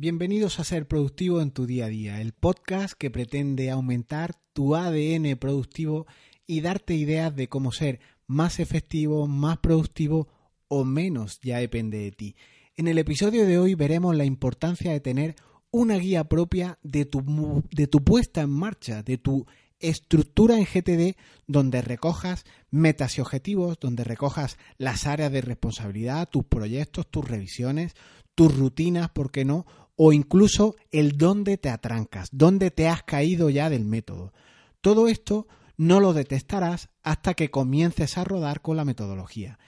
Bienvenidos a Ser Productivo en tu día a día, el podcast que pretende aumentar tu ADN productivo y darte ideas de cómo ser más efectivo, más productivo o menos, ya depende de ti. En el episodio de hoy veremos la importancia de tener una guía propia de tu, de tu puesta en marcha, de tu estructura en GTD donde recojas metas y objetivos, donde recojas las áreas de responsabilidad, tus proyectos, tus revisiones, tus rutinas, ¿por qué no? O incluso el dónde te atrancas, dónde te has caído ya del método. Todo esto no lo detestarás hasta que comiences a rodar con la metodología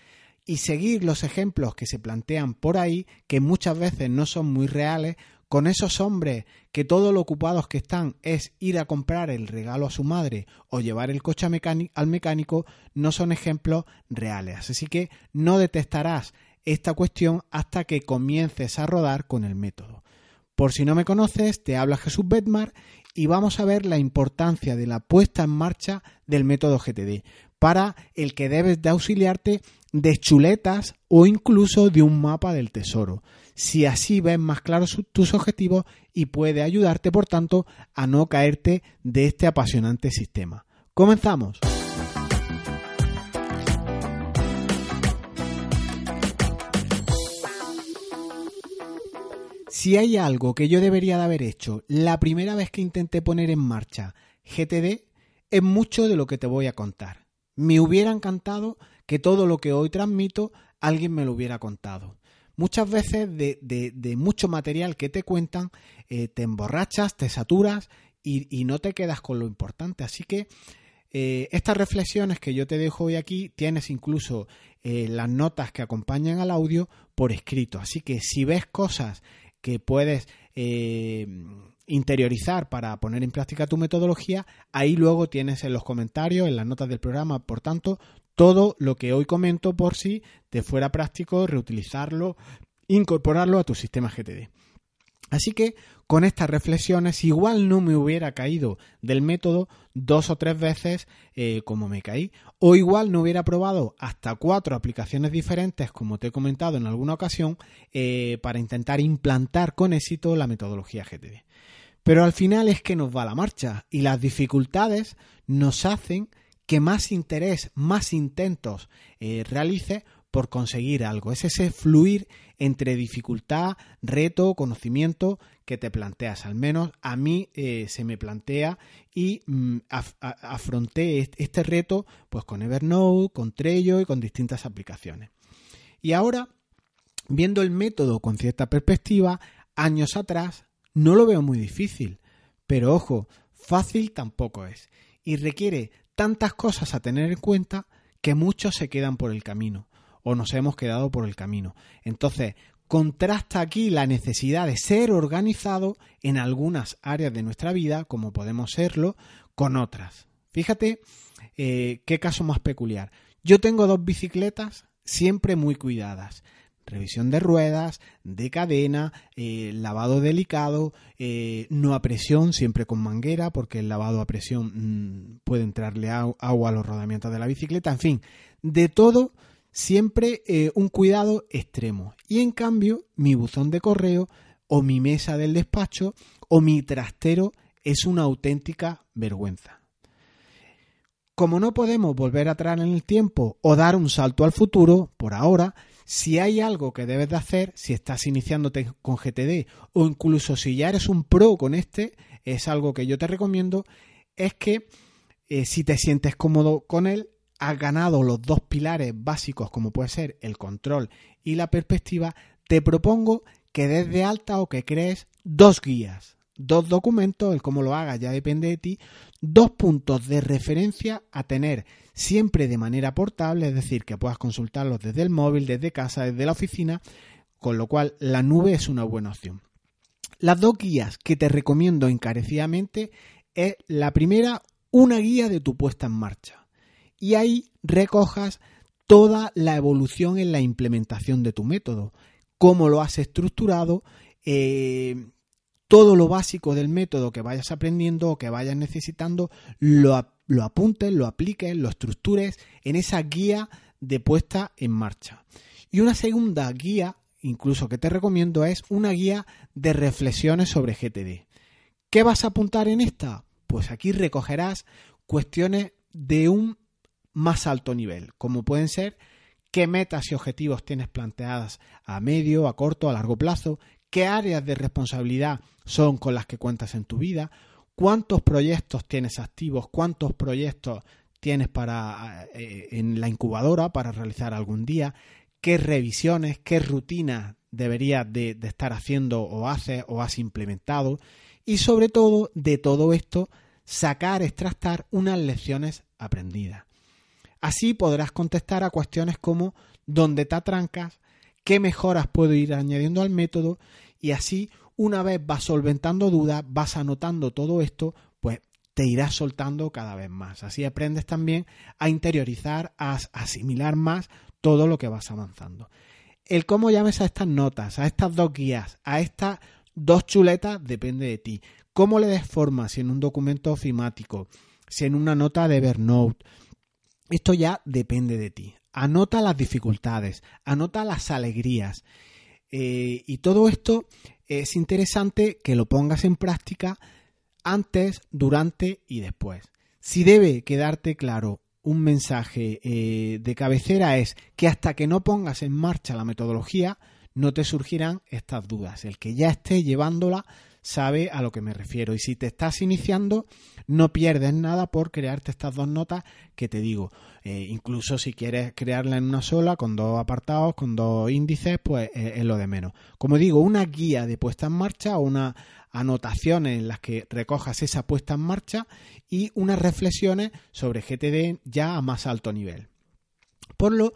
y seguir los ejemplos que se plantean por ahí, que muchas veces no son muy reales, con esos hombres que todo lo ocupados que están es ir a comprar el regalo a su madre o llevar el coche al mecánico, no son ejemplos reales. Así que no detestarás esta cuestión hasta que comiences a rodar con el método. Por si no me conoces, te habla Jesús Bedmar y vamos a ver la importancia de la puesta en marcha del método GTD para el que debes de auxiliarte de chuletas o incluso de un mapa del tesoro. Si así ves más claros tus objetivos y puede ayudarte, por tanto, a no caerte de este apasionante sistema. Comenzamos. Si hay algo que yo debería de haber hecho la primera vez que intenté poner en marcha GTD, es mucho de lo que te voy a contar. Me hubiera encantado que todo lo que hoy transmito alguien me lo hubiera contado. Muchas veces de, mucho material que te cuentan eh, te emborrachas, te saturas y, no te quedas con lo importante. Así que eh, estas reflexiones que yo te dejo hoy aquí tienes incluso eh, las notas que acompañan al audio por escrito. Así que si ves cosas que puedes eh, interiorizar para poner en práctica tu metodología, ahí luego tienes en los comentarios, en las notas del programa, por tanto, todo lo que hoy comento por si te fuera práctico reutilizarlo, incorporarlo a tu sistema GTD. Así que con estas reflexiones igual no me hubiera caído del método dos o tres veces eh, como me caí, o igual no hubiera probado hasta cuatro aplicaciones diferentes, como te he comentado en alguna ocasión, eh, para intentar implantar con éxito la metodología GTD. Pero al final es que nos va la marcha y las dificultades nos hacen que más interés, más intentos eh, realices por conseguir algo. Es ese fluir entre dificultad, reto, conocimiento que te planteas. Al menos a mí eh, se me plantea y mm, afronté este reto pues con Evernote, con Trello y con distintas aplicaciones. Y ahora, viendo el método con cierta perspectiva, años atrás, no lo veo muy difícil. Pero ojo, fácil tampoco es. Y requiere tantas cosas a tener en cuenta que muchos se quedan por el camino o nos hemos quedado por el camino. Entonces, contrasta aquí la necesidad de ser organizado en algunas áreas de nuestra vida, como podemos serlo, con otras. Fíjate eh, qué caso más peculiar. Yo tengo dos bicicletas siempre muy cuidadas. Revisión de ruedas, de cadena, eh, lavado delicado, eh, no a presión, siempre con manguera, porque el lavado a presión mm, puede entrarle agua a los rodamientos de la bicicleta. En fin, de todo siempre eh, un cuidado extremo. Y en cambio, mi buzón de correo o mi mesa del despacho o mi trastero es una auténtica vergüenza. Como no podemos volver atrás en el tiempo o dar un salto al futuro, por ahora, si hay algo que debes de hacer, si estás iniciándote con GTD o incluso si ya eres un pro con este, es algo que yo te recomiendo, es que eh, si te sientes cómodo con él, has ganado los dos pilares básicos como puede ser el control y la perspectiva, te propongo que des de alta o que crees dos guías, dos documentos, el cómo lo hagas ya depende de ti, dos puntos de referencia a tener siempre de manera portable, es decir, que puedas consultarlos desde el móvil, desde casa, desde la oficina, con lo cual la nube es una buena opción. Las dos guías que te recomiendo encarecidamente es la primera, una guía de tu puesta en marcha y ahí recojas toda la evolución en la implementación de tu método, cómo lo has estructurado, eh, todo lo básico del método que vayas aprendiendo o que vayas necesitando, lo, lo apuntes, lo apliques, lo estructures en esa guía de puesta en marcha. Y una segunda guía incluso que te recomiendo es una guía de reflexiones sobre GTD. ¿Qué vas a apuntar en esta? Pues aquí recogerás cuestiones de un más alto nivel, como pueden ser qué metas y objetivos tienes planteadas a medio, a corto, a largo plazo, qué áreas de responsabilidad son con las que cuentas en tu vida, cuántos proyectos tienes activos, cuántos proyectos tienes para eh, en la incubadora para realizar algún día, qué revisiones, qué rutinas deberías de, de estar haciendo o haces o has implementado y sobre todo de todo esto sacar, extractar unas lecciones aprendidas. Así podrás contestar a cuestiones como dónde te atrancas, qué mejoras puedo ir añadiendo al método y así una vez vas solventando dudas, vas anotando todo esto, pues te irás soltando cada vez más. Así aprendes también a interiorizar, a asimilar más todo lo que vas avanzando. El cómo llames a estas notas, a estas dos guías, a estas dos chuletas, depende de ti. Cómo le des forma, si en un documento ofimático, si en una nota de Evernote, esto ya depende de ti. Anota las dificultades, anota las alegrías. Eh, y todo esto es interesante que lo pongas en práctica antes, durante y después. Si debe quedarte claro un mensaje eh, de cabecera es que hasta que no pongas en marcha la metodología, no te surgirán estas dudas. El que ya esté llevándola sabe a lo que me refiero. Y si te estás iniciando, no pierdes nada por crearte estas dos notas que te digo. Eh, incluso si quieres crearla en una sola, con dos apartados, con dos índices, pues eh, es lo de menos. Como digo, una guía de puesta en marcha o una anotaciones en las que recojas esa puesta en marcha y unas reflexiones sobre GTD ya a más alto nivel. Por lo,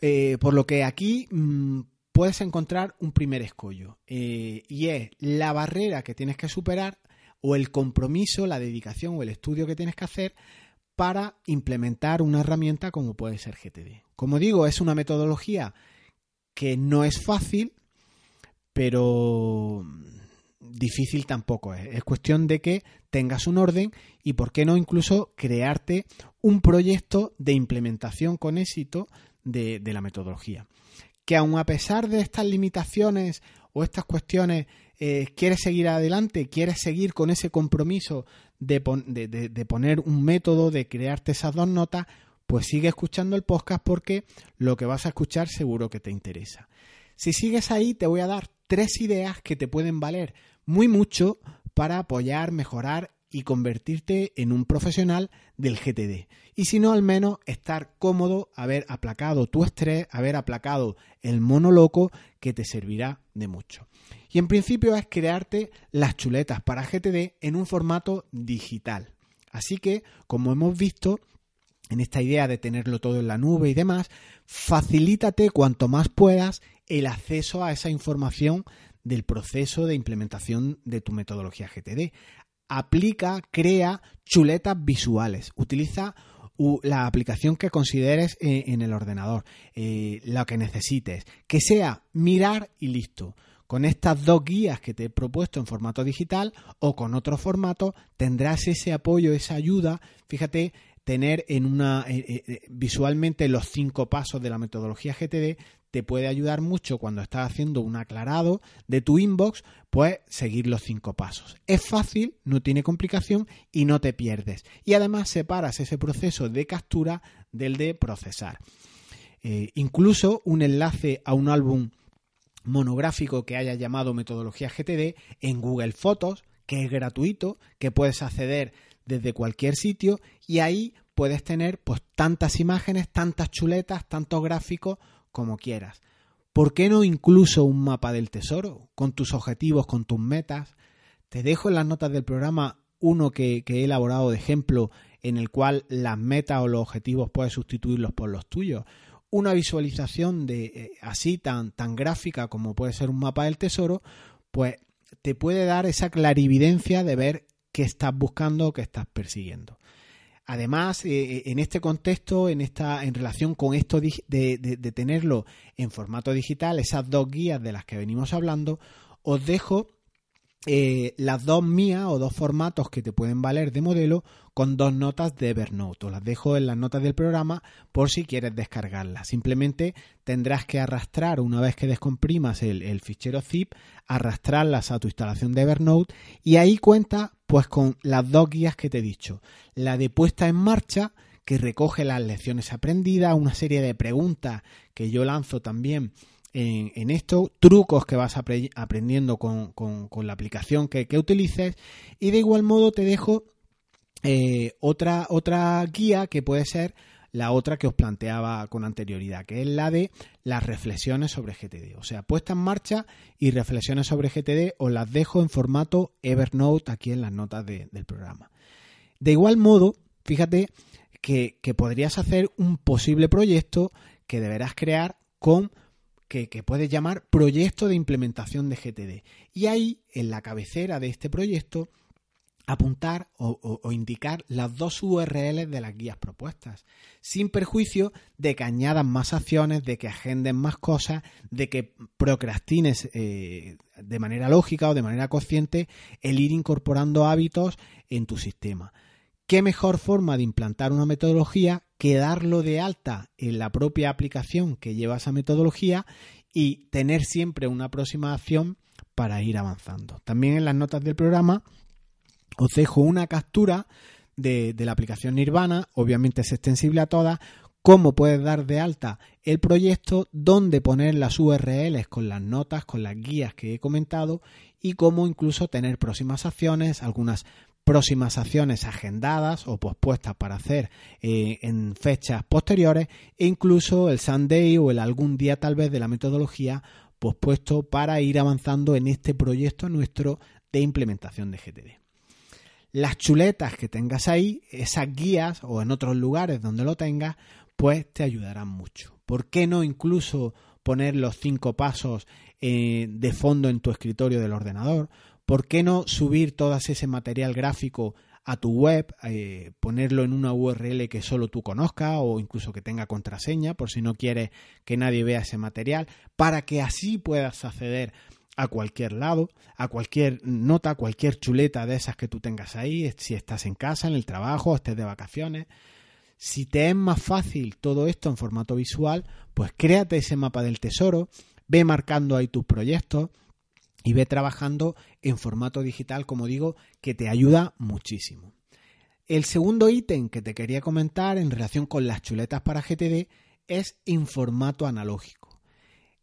eh, por lo que aquí mm, puedes encontrar un primer escollo eh, y es la barrera que tienes que superar o el compromiso, la dedicación o el estudio que tienes que hacer para implementar una herramienta como puede ser GTD. Como digo, es una metodología que no es fácil, pero difícil tampoco es. Es cuestión de que tengas un orden y, por qué no, incluso crearte un proyecto de implementación con éxito de, la metodología. Que aun a pesar de estas limitaciones o estas cuestiones, eh, quieres seguir adelante, quieres seguir con ese compromiso de, de poner un método, de crearte esas dos notas, pues sigue escuchando el podcast porque lo que vas a escuchar seguro que te interesa. Si sigues ahí, te voy a dar tres ideas que te pueden valer muy mucho para apoyar, mejorar y convertirte en un profesional del GTD. Y si no, al menos estar cómodo, haber aplacado tu estrés, haber aplacado el mono loco que te servirá de mucho. Y en principio es crearte las chuletas para GTD en un formato digital. Así que, como hemos visto, en esta idea de tenerlo todo en la nube y demás, facilítate cuanto más puedas el acceso a esa información del proceso de implementación de tu metodología GTD. Aplica, crea chuletas visuales. Utiliza la aplicación que consideres eh, en el ordenador, eh, lo que necesites. Que sea mirar y listo. Con estas dos guías que te he propuesto en formato digital o con otro formato tendrás ese apoyo, esa ayuda. Fíjate, tener en una eh, visualmente los cinco pasos de la metodología GTD te puede ayudar mucho cuando estás haciendo un aclarado de tu inbox, pues seguir los cinco pasos. Es fácil, no tiene complicación y no te pierdes. Y además separas ese proceso de captura del de procesar. Eh, incluso un enlace a un álbum monográfico que haya llamado metodología GTD en Google Fotos, que es gratuito, que puedes acceder desde cualquier sitio y ahí puedes tener pues tantas imágenes, tantas chuletas, tantos gráficos como quieras. ¿Por qué no incluso un mapa del tesoro con tus objetivos, con tus metas? Te dejo en las notas del programa uno que, he elaborado de ejemplo en el cual las metas o los objetivos puedes sustituirlos por los tuyos. Una visualización de eh, así tan, tan gráfica como puede ser un mapa del tesoro, pues te puede dar esa clarividencia de ver qué estás buscando, qué estás persiguiendo. Además, eh, eh, en este contexto, en esta, en relación con esto de, tenerlo en formato digital, esas dos guías de las que venimos hablando, os dejo eh, las dos mías o dos formatos que te pueden valer de modelo con dos notas de Evernote. Os las dejo en las notas del programa por si quieres descargarlas. Simplemente tendrás que arrastrar, una vez que descomprimas el, el fichero zip, arrastrarlas a tu instalación de Evernote y ahí cuenta pues con las dos guías que te he dicho. La de puesta en marcha, que recoge las lecciones aprendidas, una serie de preguntas que yo lanzo también en, esto, trucos que vas aprendiendo con, la aplicación que, utilices y de igual modo te dejo eh, otra, otra guía que puede ser la otra que os planteaba con anterioridad, que es la de las reflexiones sobre GTD. O sea, puesta en marcha y reflexiones sobre GTD os las dejo en formato Evernote aquí en las notas del programa. De igual modo, fíjate que podrías hacer un posible proyecto que deberás crear con que, puedes llamar proyecto de implementación de GTD. Y ahí, en la cabecera de este proyecto, apuntar o, indicar las dos URLs de las guías propuestas, sin perjuicio de que añadan más acciones, de que agenden más cosas, de que procrastines eh, de manera lógica o de manera consciente el ir incorporando hábitos en tu sistema. ¿Qué mejor forma de implantar una metodología que darlo de alta en la propia aplicación que lleva esa metodología y tener siempre una aproximación para ir avanzando? También en las notas del programa os dejo una captura de, la aplicación Nirvana, obviamente es extensible a todas, cómo puedes dar de alta el proyecto, dónde poner las URLs con las notas, con las guías que he comentado y cómo incluso tener próximas acciones, algunas próximas acciones agendadas o pospuestas para hacer eh, en fechas posteriores e incluso el Sunday o el algún día tal vez de la metodología pospuesto para ir avanzando en este proyecto nuestro de implementación de GTD. Las chuletas que tengas ahí, esas guías o en otros lugares donde lo tengas, pues te ayudarán mucho. ¿Por qué no incluso poner los cinco pasos eh, de fondo en tu escritorio del ordenador? ¿Por qué no subir todo ese material gráfico a tu web, eh, ponerlo en una URL que solo tú conozcas o incluso que tenga contraseña por si no quieres que nadie vea ese material, para que así puedas acceder a cualquier lado, a cualquier nota, cualquier chuleta de esas que tú tengas ahí, si estás en casa, en el trabajo, estés de vacaciones. Si te es más fácil todo esto en formato visual, pues créate ese mapa del tesoro, ve marcando ahí tus proyectos, y ve trabajando en formato digital, como digo, que te ayuda muchísimo. El segundo ítem que te quería comentar en relación con las chuletas para GTD es en formato analógico.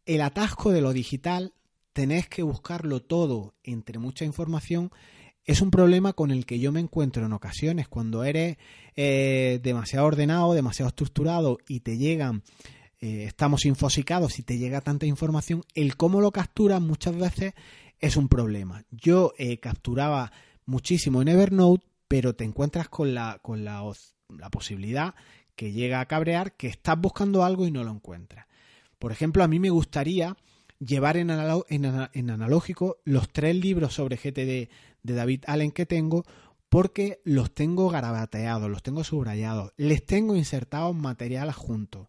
El atasco de lo digital, tenés que buscarlo todo entre mucha información, es un problema con el que yo me encuentro en ocasiones cuando eres eh, demasiado ordenado, demasiado estructurado y te llegan eh, estamos infosicados y te llega tanta información, el cómo lo capturas muchas veces es un problema. Yo eh, capturaba muchísimo en Evernote, pero te encuentras con la, con la, posibilidad que llega a cabrear que estás buscando algo y no lo encuentras. Por ejemplo, a mí me gustaría llevar en, analógico los tres libros sobre GTD de David Allen que tengo porque los tengo garabateados, los tengo subrayados, les tengo insertados material juntos.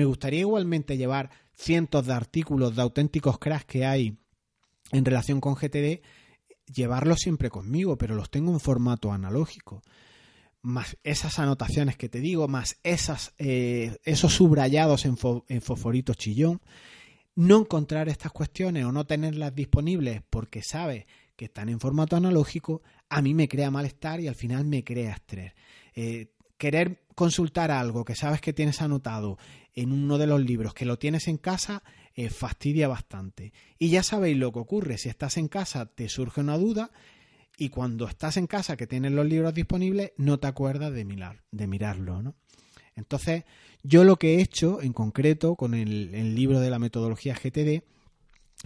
Me gustaría igualmente llevar cientos de artículos de auténticos cracks que hay en relación con GTD, llevarlos siempre conmigo, pero los tengo en formato analógico. Más esas anotaciones que te digo, más esas, eh, esos subrayados en, fosforito chillón. No encontrar estas cuestiones o no tenerlas disponibles porque sabes que están en formato analógico, a mí me crea malestar y al final me crea estrés. Eh, querer consultar algo que sabes que tienes anotado en uno de los libros, que lo tienes en casa, eh, fastidia bastante. Y ya sabéis lo que ocurre, si estás en casa te surge una duda y cuando estás en casa que tienes los libros disponibles no te acuerdas de, mirar, de mirarlo. ¿no? Entonces, yo lo que he hecho en concreto con el, el libro de la metodología GTD,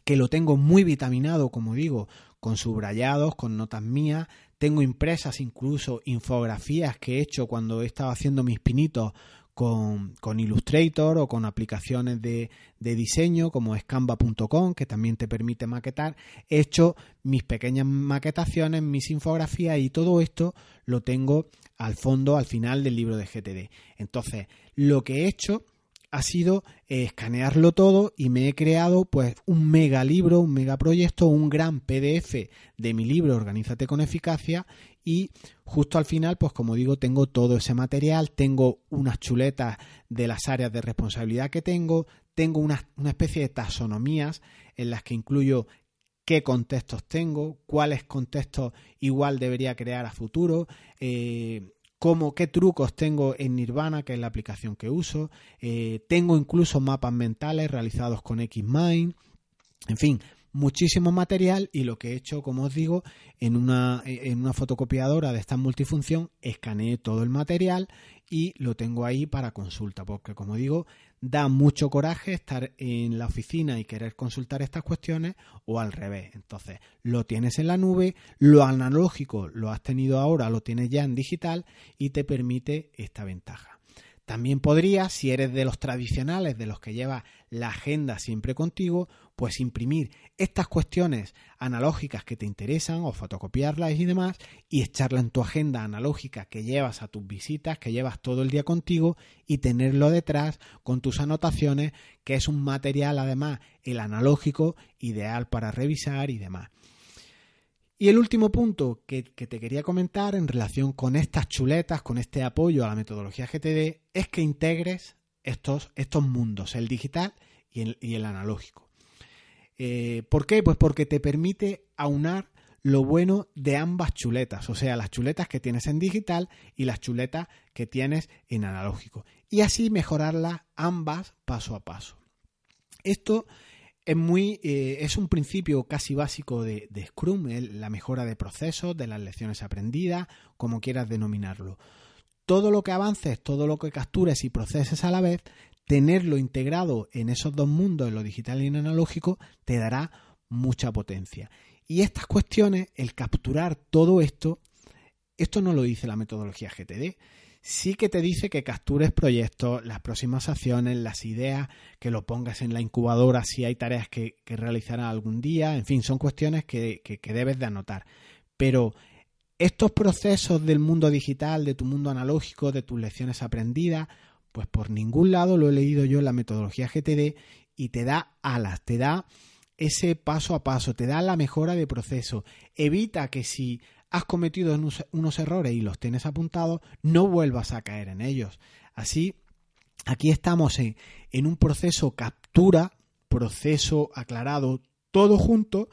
que lo tengo muy vitaminado, como digo, con subrayados, con notas mías, tengo impresas incluso infografías que he hecho cuando he estado haciendo mis pinitos con, Illustrator o con aplicaciones de, diseño como Scamba.com que también te permite maquetar. He hecho mis pequeñas maquetaciones, mis infografías y todo esto lo tengo al fondo, al final del libro de GTD. Entonces, lo que he hecho ha sido eh, escanearlo todo y me he creado pues un mega libro, un mega proyecto, un gran PDF de mi libro Organízate con eficacia y justo al final pues como digo tengo todo ese material, tengo unas chuletas de las áreas de responsabilidad que tengo, tengo una, especie de taxonomías en las que incluyo qué contextos tengo, cuáles contextos igual debería crear a futuro, eh, cómo, qué trucos tengo en Nirvana, que es la aplicación que uso. Eh, tengo incluso mapas mentales realizados con Xmind. En fin, muchísimo material y lo que he hecho, como os digo, en una, en una fotocopiadora de esta multifunción, escaneé todo el material y lo tengo ahí para consulta, porque como digo, da mucho coraje estar en la oficina y querer consultar estas cuestiones o al revés. Entonces, lo tienes en la nube, lo analógico lo has tenido ahora, lo tienes ya en digital y te permite esta ventaja. También podrías, si eres de los tradicionales, de los que lleva la agenda siempre contigo, pues imprimir estas cuestiones analógicas que te interesan o fotocopiarlas y demás y echarlas en tu agenda analógica que llevas a tus visitas, que llevas todo el día contigo y tenerlo detrás con tus anotaciones, que es un material además el analógico ideal para revisar y demás. Y el último punto que, te quería comentar en relación con estas chuletas, con este apoyo a la metodología GTD, es que integres estos, estos mundos, el digital y el, analógico. Eh, ¿Por qué? Pues porque te permite aunar lo bueno de ambas chuletas, o sea, las chuletas que tienes en digital y las chuletas que tienes en analógico. Y así mejorarlas ambas paso a paso. Esto es muy eh, es un principio casi básico de, Scrum, la mejora de procesos, de las lecciones aprendidas, como quieras denominarlo. Todo lo que avances, todo lo que captures y proceses a la vez, tenerlo integrado en esos dos mundos, en lo digital y en analógico, te dará mucha potencia. Y estas cuestiones, el capturar todo esto, esto no lo dice la metodología GTD, sí que te dice que captures proyectos, las próximas acciones, las ideas, que lo pongas en la incubadora si hay tareas que, que algún día, en fin, son cuestiones que, que, debes de anotar. Pero estos procesos del mundo digital, de tu mundo analógico, de tus lecciones aprendidas, pues por ningún lado lo he leído yo en la metodología GTD y te da alas, te da ese paso a paso, te da la mejora de proceso. Evita que si has cometido unos errores y los tienes apuntados, no vuelvas a caer en ellos. Así, aquí estamos en, un proceso captura, proceso aclarado, todo junto,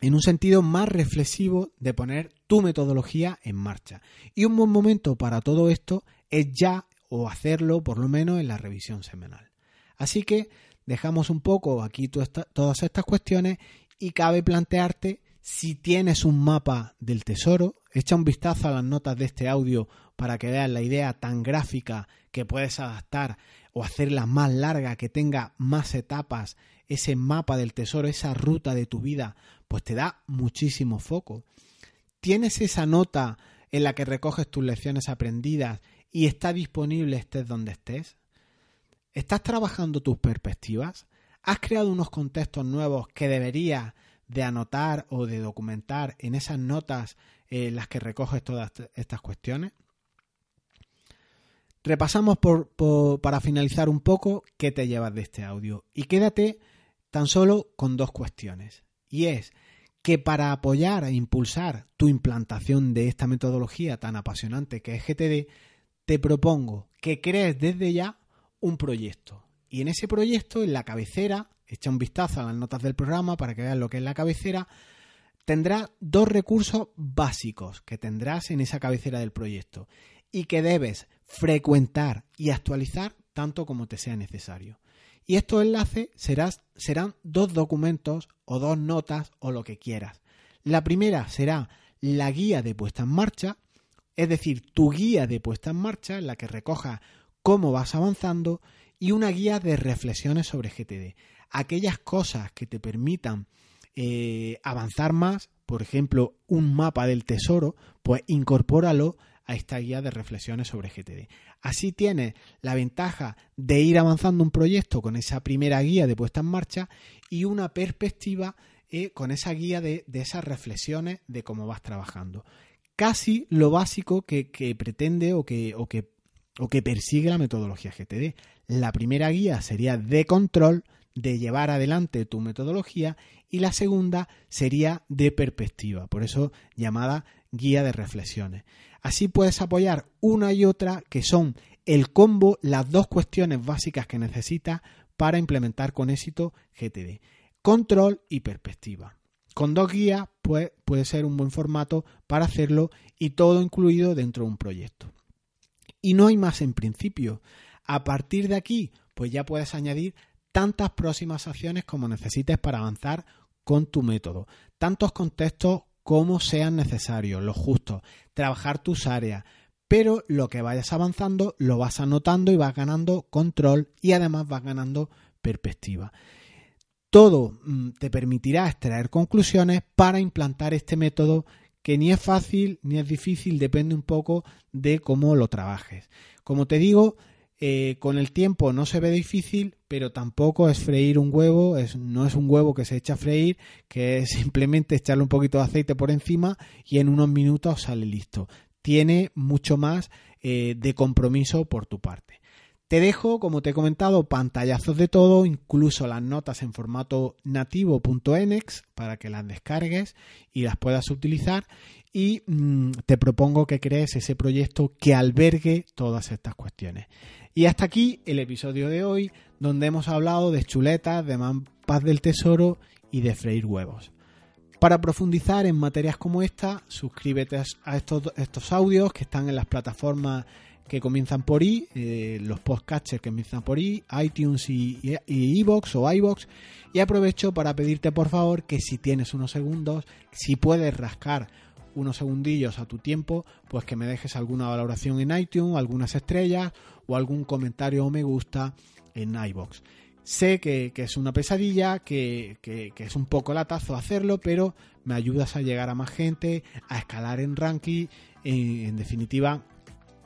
en un sentido más reflexivo de poner tu metodología en marcha. Y un buen momento para todo esto es ya o hacerlo por lo menos en la revisión semanal. Así que dejamos un poco aquí todas estas cuestiones y cabe plantearte si tienes un mapa del tesoro, echa un vistazo a las notas de este audio para que veas la idea tan gráfica que puedes adaptar o hacerla más larga, que tenga más etapas, ese mapa del tesoro, esa ruta de tu vida, pues te da muchísimo foco. ¿Tienes esa nota en la que recoges tus lecciones aprendidas y está disponible estés donde estés? ¿Estás trabajando tus perspectivas? ¿Has creado unos contextos nuevos que deberías de anotar o de documentar en esas notas eh, las que recoges todas estas cuestiones. Repasamos por, para finalizar un poco qué te llevas de este audio y quédate tan solo con dos cuestiones. Y es que para apoyar e impulsar tu implantación de esta metodología tan apasionante que es GTD, te propongo que crees desde ya un proyecto. Y en ese proyecto, en la cabecera, echa un vistazo a las notas del programa para que veas lo que es la cabecera, tendrá dos recursos básicos que tendrás en esa cabecera del proyecto y que debes frecuentar y actualizar tanto como te sea necesario. Y estos enlaces serán dos documentos o dos notas o lo que quieras. La primera será la guía de puesta en marcha, es decir, tu guía de puesta en marcha en la que recoja cómo vas avanzando y una guía de reflexiones sobre GTD aquellas cosas que te permitan eh, avanzar más, por ejemplo, un mapa del tesoro, pues incorpóralo a esta guía de reflexiones sobre GTD. Así tienes la ventaja de ir avanzando un proyecto con esa primera guía de puesta en marcha y una perspectiva eh, con esa guía de, esas reflexiones de cómo vas trabajando. Casi lo básico que, pretende o que, o que o que persigue la metodología GTD. La primera guía sería de control, de llevar adelante tu metodología, y la segunda sería de perspectiva, por eso llamada guía de reflexiones. Así puedes apoyar una y otra que son el combo, las dos cuestiones básicas que necesitas para implementar con éxito GTD. Control y perspectiva. Con dos guías pues, puede ser un buen formato para hacerlo y todo incluido dentro de un proyecto. Y no hay más en principio. A partir de aquí, pues ya puedes añadir tantas próximas acciones como necesites para avanzar con tu método. Tantos contextos como sean necesarios, los justos. Trabajar tus áreas. Pero lo que vayas avanzando lo vas anotando y vas ganando control y además vas ganando perspectiva. Todo mm, te permitirá extraer conclusiones para implantar este método que ni es fácil ni es difícil, depende un poco de cómo lo trabajes. Como te digo, eh, con el tiempo no se ve difícil, pero tampoco es freír un huevo, no es un huevo que se echa a freír, que es simplemente echarle un poquito de aceite por encima y en unos minutos sale listo. Tiene mucho más eh, de compromiso por tu parte. Te dejo, como te he comentado, pantallazos de todo, incluso las notas en formato nativo.enex para que las descargues y las puedas utilizar. Y mm, te propongo que crees ese proyecto que albergue todas estas cuestiones. Y hasta aquí el episodio de hoy, donde hemos hablado de chuletas, de mapas del tesoro y de freír huevos. Para profundizar en materias como esta, suscríbete a estos, estos audios que están en las plataformas que comienzan por i, eh, los podcasters que comienzan por i, iTunes y iBox o iBox. Y aprovecho para pedirte por favor que si tienes unos segundos, si puedes rascar unos segundillos a tu tiempo, pues que me dejes alguna valoración en iTunes, algunas estrellas o algún comentario o me gusta en iBox. Sé que, es una pesadilla, que, que, es un poco latazo hacerlo, pero me ayudas a llegar a más gente, a escalar en ranking, en definitiva,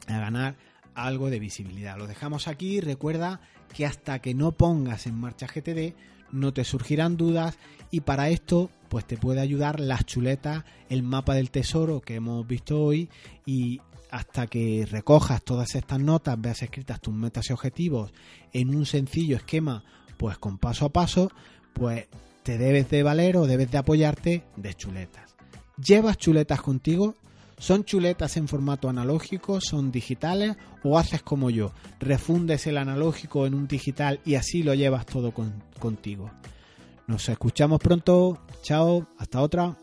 a ganar algo de visibilidad. Lo dejamos aquí. Recuerda que hasta que no pongas en marcha GTD no te surgirán dudas y para esto pues te puede ayudar las chuletas, el mapa del tesoro que hemos visto hoy y hasta que recojas todas estas notas, veas escritas tus metas y objetivos en un sencillo esquema pues con paso a paso, pues te debes de valer o debes de apoyarte de chuletas. ¿Llevas chuletas contigo? ¿Son chuletas en formato analógico? ¿Son digitales? ¿O haces como yo? Refundes el analógico en un digital y así lo llevas todo contigo. Nos escuchamos pronto. Chao. Hasta otra.